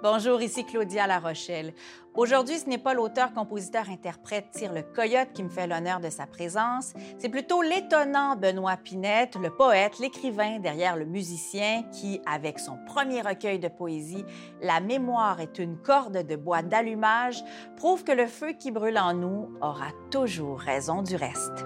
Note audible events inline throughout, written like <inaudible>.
Bonjour, ici Claudia La Rochelle. Aujourd'hui, ce n'est pas l'auteur, compositeur, interprète Tire le Coyote qui me fait l'honneur de sa présence. C'est plutôt l'étonnant Benoît Pinette, le poète, l'écrivain derrière le musicien qui, avec son premier recueil de poésie, La mémoire est une corde de bois d'allumage, prouve que le feu qui brûle en nous aura toujours raison du reste.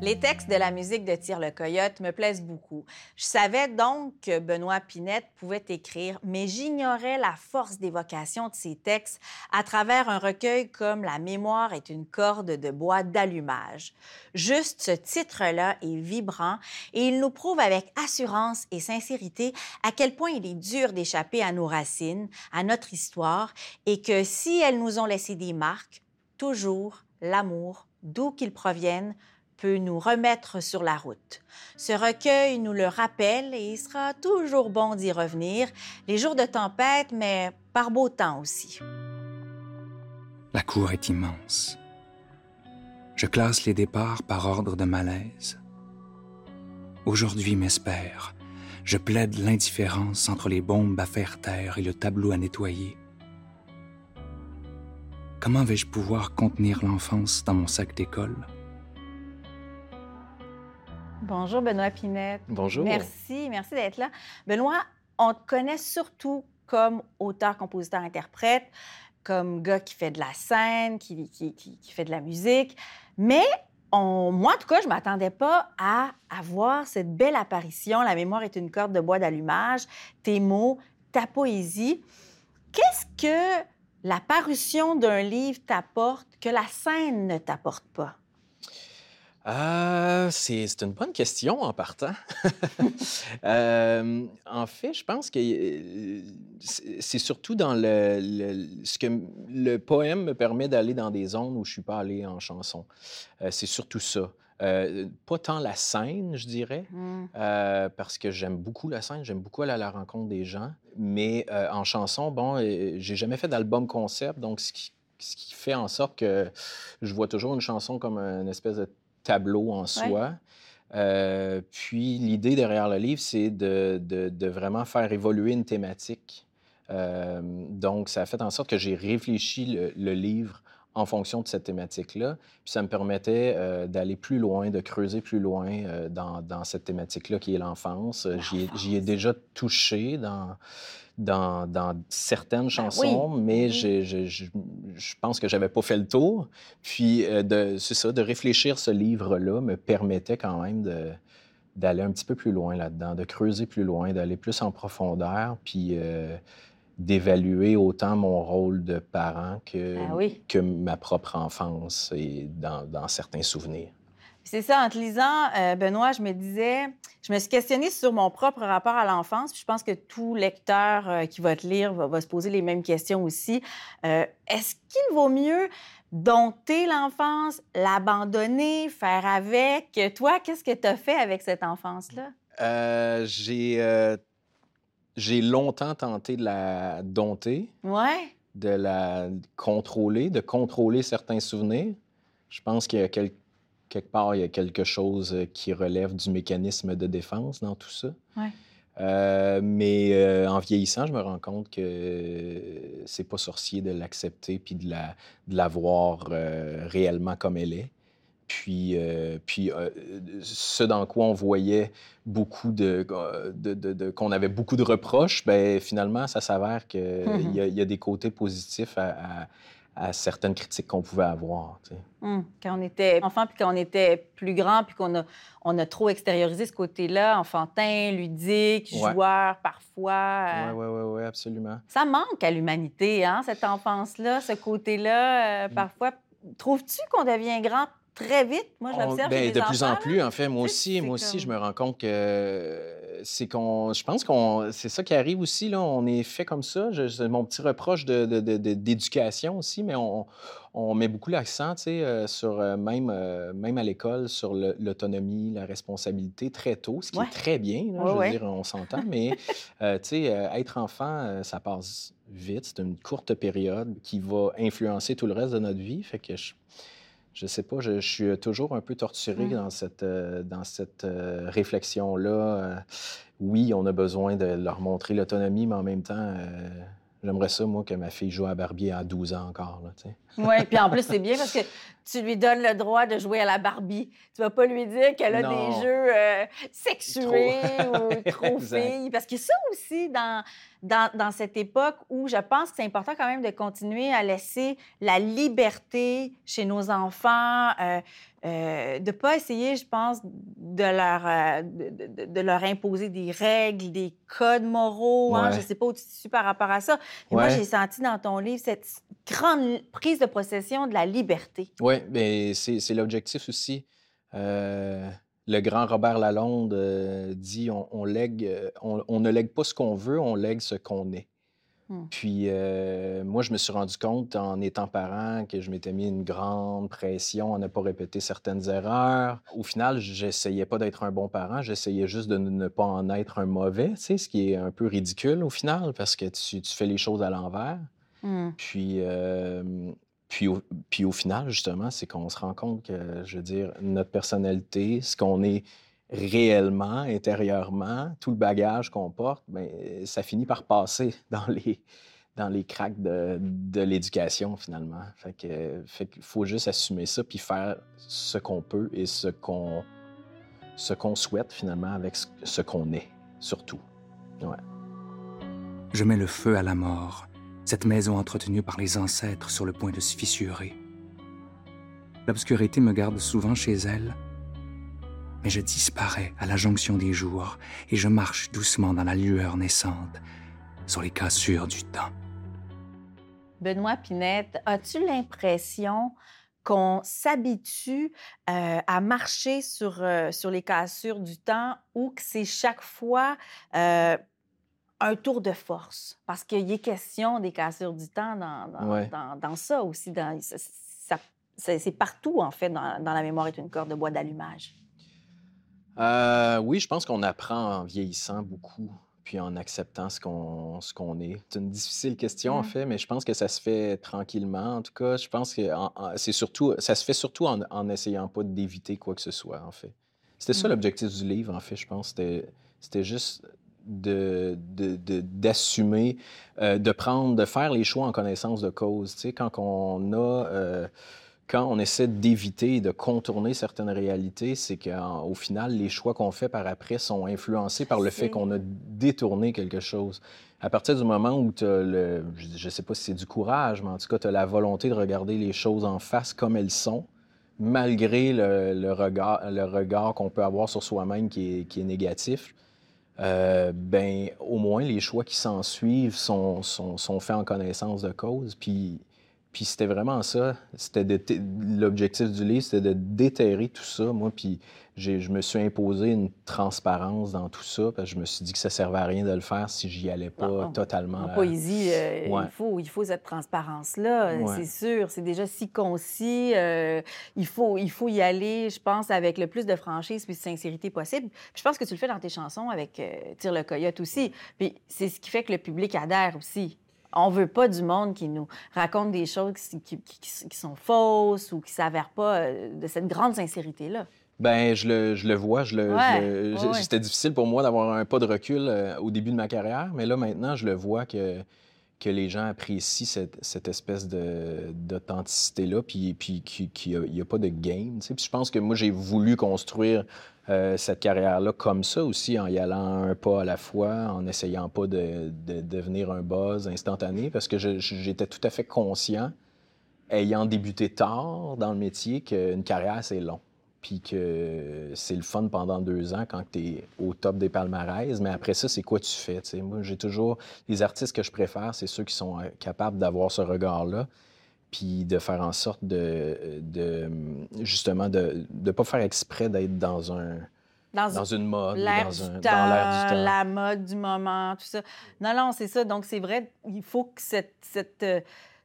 Les textes de la musique de Tire le Coyote me plaisent beaucoup. Je savais donc que Benoît Pinette pouvait écrire, mais j'ignorais la force d'évocation de ses textes à travers un recueil comme La mémoire est une corde de bois d'allumage. Juste ce titre-là est vibrant et il nous prouve avec assurance et sincérité à quel point il est dur d'échapper à nos racines, à notre histoire, et que si elles nous ont laissé des marques, toujours l'amour, d'où qu'il provienne, peut nous remettre sur la route. Ce recueil nous le rappelle et il sera toujours bon d'y revenir, les jours de tempête, mais par beau temps aussi. La cour est immense. Je classe les départs par ordre de malaise. Aujourd'hui m'espère. Je plaide l'indifférence entre les bombes à faire taire et le tableau à nettoyer. Comment vais-je pouvoir contenir l'enfance dans mon sac d'école? Bonjour Benoît Pinette. Bonjour. Merci, merci d'être là. Benoît, on te connaît surtout comme auteur, compositeur, interprète, comme gars qui fait de la scène, qui, qui, fait de la musique. Mais moi, en tout cas, je ne m'attendais pas à avoir cette belle apparition. La mémoire est une corde de bois d'allumage, tes mots, ta poésie. Qu'est-ce que la parution d'un livre t'apporte que la scène ne t'apporte pas? Euh, c'est une bonne question en partant. <laughs> Euh, en fait, je pense que euh, c'est surtout dans le, ce que le poème me permet d'aller dans des zones où je suis pas allé en chanson. c'est surtout ça. pas tant la scène, je dirais, hmm. parce que j'aime beaucoup la scène, j'aime beaucoup aller à la rencontre des gens. Mais en chanson, bon, j'ai jamais fait d'album concept, donc ce qui, ce qui fait en sorte que je vois toujours une chanson comme une espèce de tableau en soi. Euh, puis l'idée derrière le livre, c'est de, de, vraiment faire évoluer une thématique. Euh, donc, ça a fait en sorte que j'ai réfléchi le, livre en fonction de cette thématique-là. Puis ça me permettait euh, d'aller plus loin, de creuser plus loin dans, dans, cette thématique-là qui est l'enfance. J'y ai, déjà touché dans, dans, certaines ben chansons, mais mm-hmm. je, pense que j'avais pas fait le tour. Puis, euh, c'est ça, de réfléchir ce livre-là me permettait quand même de, d'aller un petit peu plus loin là-dedans, de creuser plus loin, d'aller plus en profondeur, puis euh, d'évaluer autant mon rôle de parent que, ben que ma propre enfance et dans, dans certains souvenirs. C'est ça, en te lisant, euh, Benoît, je me disais, je me suis questionnée sur mon propre rapport à l'enfance. Je pense que tout lecteur euh, qui va te lire va, se poser les mêmes questions aussi. Euh, est-ce qu'il vaut mieux dompter l'enfance, l'abandonner, faire avec? Toi, qu'est-ce que tu as fait avec cette enfance-là? j'ai, j'ai longtemps tenté de la dompter. Ouais. De la contrôler, de contrôler certains souvenirs. Je pense qu'il y a quelque part, il y a quelque chose euh, qui relève du mécanisme de défense dans tout ça. Euh, mais euh, en vieillissant, je me rends compte que c'est pas sorcier de l'accepter puis de la, de la voir réellement comme elle est. Puis, puis ce dans quoi on voyait beaucoup de, de, qu'on avait beaucoup de reproches, ben finalement, ça s'avère qu'il mm-hmm. y, y, a des côtés positifs à à certaines critiques qu'on pouvait avoir. Hum, quand on était enfant, puis quand on était plus grand, puis qu'on a, on a trop extériorisé ce côté-là, enfantin, ludique, joueur parfois. Oui, oui, oui, absolument. Ça manque à l'humanité, hein, cette enfance-là, ce côté-là. Euh, mm. parfois, trouves-tu qu'on devient grand très vite. Moi, je l'observe. Ben, de plus en plus, en fait. Moi aussi, moi aussi, je me rends compte que c'est qu'on. Je pense qu'on. C'est ça qui arrive aussi, là. On est fait comme ça. C'est mon petit reproche d'éducation de, aussi, mais on, on met beaucoup l'accent, tu sais, euh, sur euh, même, euh, même à l'école, sur l'autonomie, la responsabilité très tôt, ce qui est très bien, je veux dire, on s'entend, mais, tu sais, être enfant, ça passe vite. C'est une courte période qui va influencer tout le reste de notre vie. Fait que je, Je sais pas, je, suis toujours un peu torturé Mm. dans cette, euh, dans cette euh, réflexion-là. Euh, oui, on a besoin de leur montrer l'autonomie, mais en même temps, euh, j'aimerais ça, moi, que ma fille joue à Barbie à 12 ans encore. Oui, puis en plus, c'est bien parce que tu lui donnes le droit de jouer à la Barbie. Tu vas pas lui dire qu'elle a Non. des jeux euh, sexués ou <laughs> trop filles. Parce que ça aussi, dans, dans, dans cette époque où je pense que c'est important quand même de continuer à laisser la liberté chez nos enfants, euh, euh, de ne pas essayer, je pense, de leur, euh, de, de- de leur imposer des règles, des codes moraux. hein. Je ne sais pas où tu te par rapport à ça. Mais Moi, j'ai senti dans ton livre cette grande prise de possession de la liberté. Oui, mais c'est l'objectif aussi. Euh, le grand Robert Lalonde dit on, on lègue, on, on ne lègue pas ce qu'on veut, on lègue ce qu'on est. Hmm. Puis euh, moi, je me suis rendu compte en étant parent que je m'étais mis une grande pression à ne pas répéter certaines erreurs. Au final, j'essayais pas d'être un bon parent, j'essayais juste de ne- pas en être un mauvais, tu sais, ce qui est un peu ridicule au final parce que tu, tu fais les choses à l'envers. Hmm. Puis, euh, puis, au, puis au final, justement, c'est qu'on se rend compte que, je veux dire, notre personnalité, ce qu'on est réellement, intérieurement, tout le bagage qu'on porte, ben, ça finit par passer <laughs> dans les, dans les cracks de, de l'éducation, finalement. Fait que, faut juste assumer ça, puis faire ce qu'on peut et ce qu'on, ce qu'on souhaite, finalement, avec ce qu'on est, surtout. Je mets le feu à la mort, cette maison entretenue par les ancêtres sur le point de se fissurer. L'obscurité me garde souvent chez elle, mais je disparais à la jonction des jours et je marche doucement dans la lueur naissante sur les cassures du temps. Benoît Pinette, as-tu l'impression qu'on s'habitue euh, à marcher sur, euh, sur les cassures du temps ou que c'est chaque fois euh, un tour de force? Parce qu'il est question des cassures du temps dans, dans, Ouais. dans- dans ça aussi. Dans, ça- ça- c'est c'est partout, en fait, dans, dans La mémoire est une corde de bois d'allumage. Euh, oui, je pense qu'on apprend en vieillissant beaucoup, puis en acceptant ce qu'on ce qu'on est. C'est une difficile question, en Mm. fait, mais je pense que ça se fait tranquillement. En tout cas, je pense que c'est surtout, ça se fait surtout en, en essayant pas d'éviter quoi que ce soit, en fait. C'était ça Mm. l'objectif du livre, en fait, je pense. C'était juste de- de- de- d'assumer, euh, de prendre, de faire les choix en connaissance de cause. Tu sais, quand on a... euh, quand on essaie d'éviter et de contourner certaines réalités, c'est qu'au final, les choix qu'on fait par après sont influencés par le fait qu'on a détourné quelque chose. À partir du moment où tu as le, je ne sais pas si c'est du courage, mais en tout cas, tu as la volonté de regarder les choses en face comme elles sont, malgré le, le regard, le regard qu'on peut avoir sur soi-même qui est, qui est négatif, euh, ben, au moins les choix qui s'en suivent sont, sont, sont faits en connaissance de cause. Puis, puis c'était vraiment ça. C'était l'objectif du livre, c'était de déterrer tout ça. Moi, puis je me suis imposé une transparence dans tout ça parce que je me suis dit que ça servait à rien de le faire si j'y allais pas Non, non. totalement. En poésie, euh, Ouais. il, faut, il faut cette transparence-là, euh, Ouais. c'est sûr. C'est déjà si concis. euh, il, faut, il faut y aller, je pense, avec le plus de franchise puis de sincérité possible. Puis je pense que tu le fais dans tes chansons avec euh, Tire le coyote aussi. Puis c'est ce qui fait que le public adhère aussi. On veut pas du monde qui nous raconte des choses qui, qui- qui- qui sont fausses ou qui s'avèrent pas euh, de cette grande sincérité-là. Ben, je le, je le vois. Je le, Ouais, ouais. C'était difficile pour moi d'avoir un pas de recul euh, au début de ma carrière, mais là, maintenant, je le vois que, que les gens apprécient cette, cette espèce d'authenticité-là, puis, puis qu'il n'y a, pas de game. Puis je pense que moi, j'ai voulu construire euh, cette carrière-là comme ça aussi, en y allant un pas à la fois, en essayant pas de, de devenir un buzz instantané, parce que j'étais tout à fait conscient, ayant débuté tard dans le métier, qu'une carrière, c'est long puis que c'est le fun pendant deux ans quand tu es au top des palmarès. Mais après ça, c'est quoi tu fais? Moi, j'ai toujours... Les artistes que je préfère, c'est ceux qui sont euh, capables d'avoir ce regard-là, puis de faire en sorte de... de justement, de ne pas faire exprès d'être dans un... Dans, Dans une mode, l'air dans, du un, temps, dans l'air du temps. la mode du moment, tout ça. Non, non, c'est ça. Donc, c'est vrai, il faut que cette, cette, euh,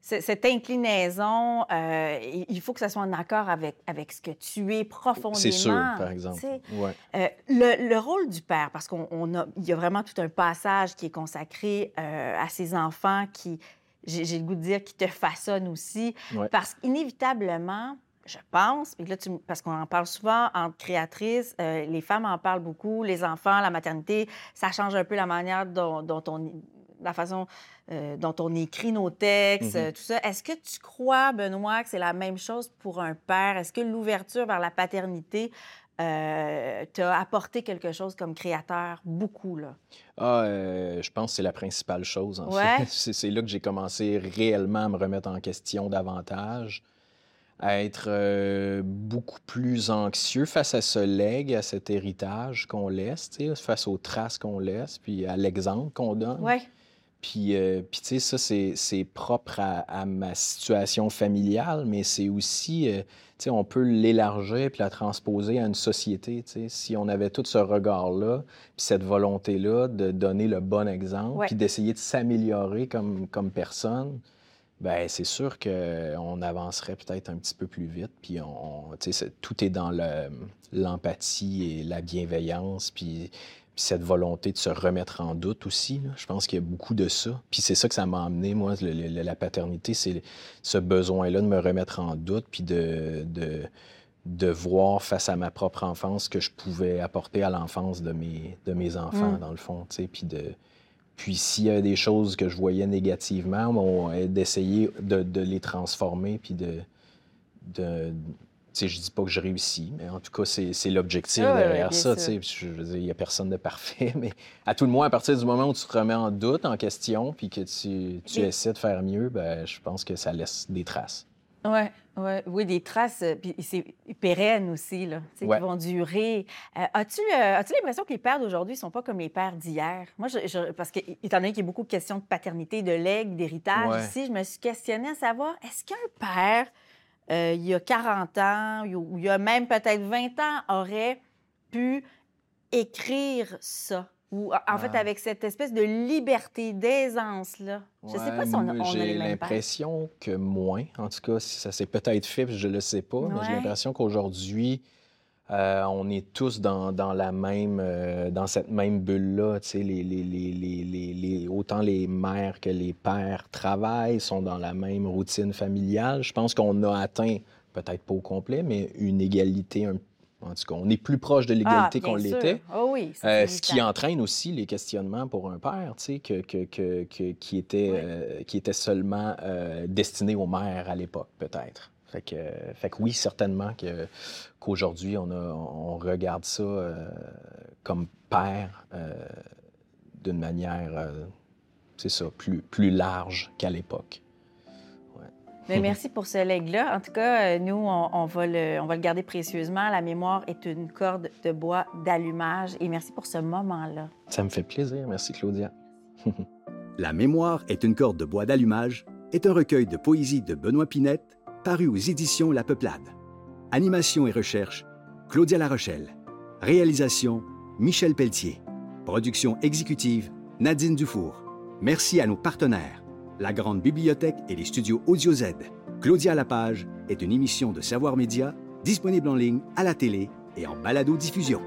cette inclinaison, euh, il faut que ça soit en accord avec, avec ce que tu es profondément. C'est sûr, par exemple. tu. Ouais. Euh, le, le rôle du père, parce qu'on on a, il y a vraiment tout un passage qui est consacré euh, à ses enfants qui, j'ai le goût de dire, qui te façonnent aussi. Ouais. Parce qu'inévitablement, je pense, là, parce qu'on en parle souvent entre créatrices, les femmes en parlent beaucoup, les enfants, la maternité, ça change un peu la manière dont, on, la façon euh, dont on écrit nos textes, mm-hmm. tout ça. Est-ce que tu crois, Benoît, que c'est la même chose pour un père? Est-ce que l'ouverture vers la paternité euh, t'a apporté quelque chose comme créateur, beaucoup, là? Ah, je pense que c'est la principale chose, en fait. <laughs> C'est là que j'ai commencé réellement à me remettre en question davantage à être euh, beaucoup plus anxieux face à ce legs, à cet héritage qu'on laisse, face aux traces qu'on laisse, puis à l'exemple qu'on donne. Ouais. Puis, euh, puis tu sais, ça, c'est propre à, ma situation familiale, mais c'est aussi, euh, tu sais, on peut l'élargir puis la transposer à une société, tu sais. Si on avait tout ce regard-là, puis cette volonté-là de donner le bon exemple, puis d'essayer de s'améliorer comme, comme personne, ben c'est sûr qu'on avancerait peut-être un petit peu plus vite. Puis on, tout est dans l'empathie et la bienveillance, puis, cette volonté de se remettre en doute aussi. Je pense qu'il y a beaucoup de ça. Puis c'est ça que ça m'a amené, moi, la paternité, c'est ce besoin-là de me remettre en doute, puis de, de, voir face à ma propre enfance ce que je pouvais apporter à l'enfance de mes, de mes enfants, mmh. dans le fond, puis de puis s'il y a des choses que je voyais négativement, d'essayer de, les transformer, puis de... de je dis pas que je réussis, mais en tout cas, c'est l'objectif derrière ça. Je veux dire, il n'y a personne de parfait, <laughs> mais à tout le moins, à partir du moment où tu te remets en doute, en question, puis que tu, tu essaies de faire mieux, ben, je pense que ça laisse des traces. Ouais, ouais, oui, des traces, euh, puis c'est pérenne aussi, là, qui vont durer. Euh, as-tu euh, as l'impression que les pères d'aujourd'hui ne sont pas comme les pères d'hier? Moi, je, parce qu'étant donné qu'il y a beaucoup de questions de paternité, de legs, d'héritage ici, je me suis questionnée à savoir, est-ce qu'un père, il y a 40 ans, ou il y a même peut-être 20 ans, aurait pu écrire ça? Ou en fait, ah. avec cette espèce de liberté, d'aisance-là. Je ne sais pas si on, a, J'ai l'impression que moins. En tout cas, ça s'est peut-être fait, je ne le sais pas. Mais j'ai l'impression qu'aujourd'hui, euh, on est tous dans, dans la même, euh, dans cette même bulle-là. Les, les, les, les, autant les mères que les pères travaillent, sont dans la même routine familiale. Je pense qu'on a atteint, peut-être pas au complet, mais une égalité un en tout cas, on est plus proche de l'égalité ah, qu'on l'était. Oh oui, euh, ce qui entraîne aussi les questionnements pour un père, tu sais, que, que, que, qui, était, euh, qui était seulement euh, destiné aux mères à l'époque, peut-être. Fait que, fait que oui, certainement que, qu'aujourd'hui, on, on regarde ça comme père d'une manière, c'est ça, plus, plus large qu'à l'époque. Mais merci pour ce leg-là. En tout cas, euh, nous, on, va le, on va le garder précieusement. La mémoire est une corde de bois d'allumage. Et merci pour ce moment-là. Ça me fait plaisir. Merci, Claudia. <laughs> La mémoire est une corde de bois d'allumage est un recueil de poésie de Benoît Pinette paru aux éditions La Peuplade. Animation et recherche, Claudia Larochelle. Réalisation, Michel Pelletier. Production exécutive, Nadine Dufour. Merci à nos partenaires la Grande Bibliothèque et les studios Audio Z. Claudia Lapage est une émission de Savoir Média disponible en ligne, à la télé et en balado-diffusion.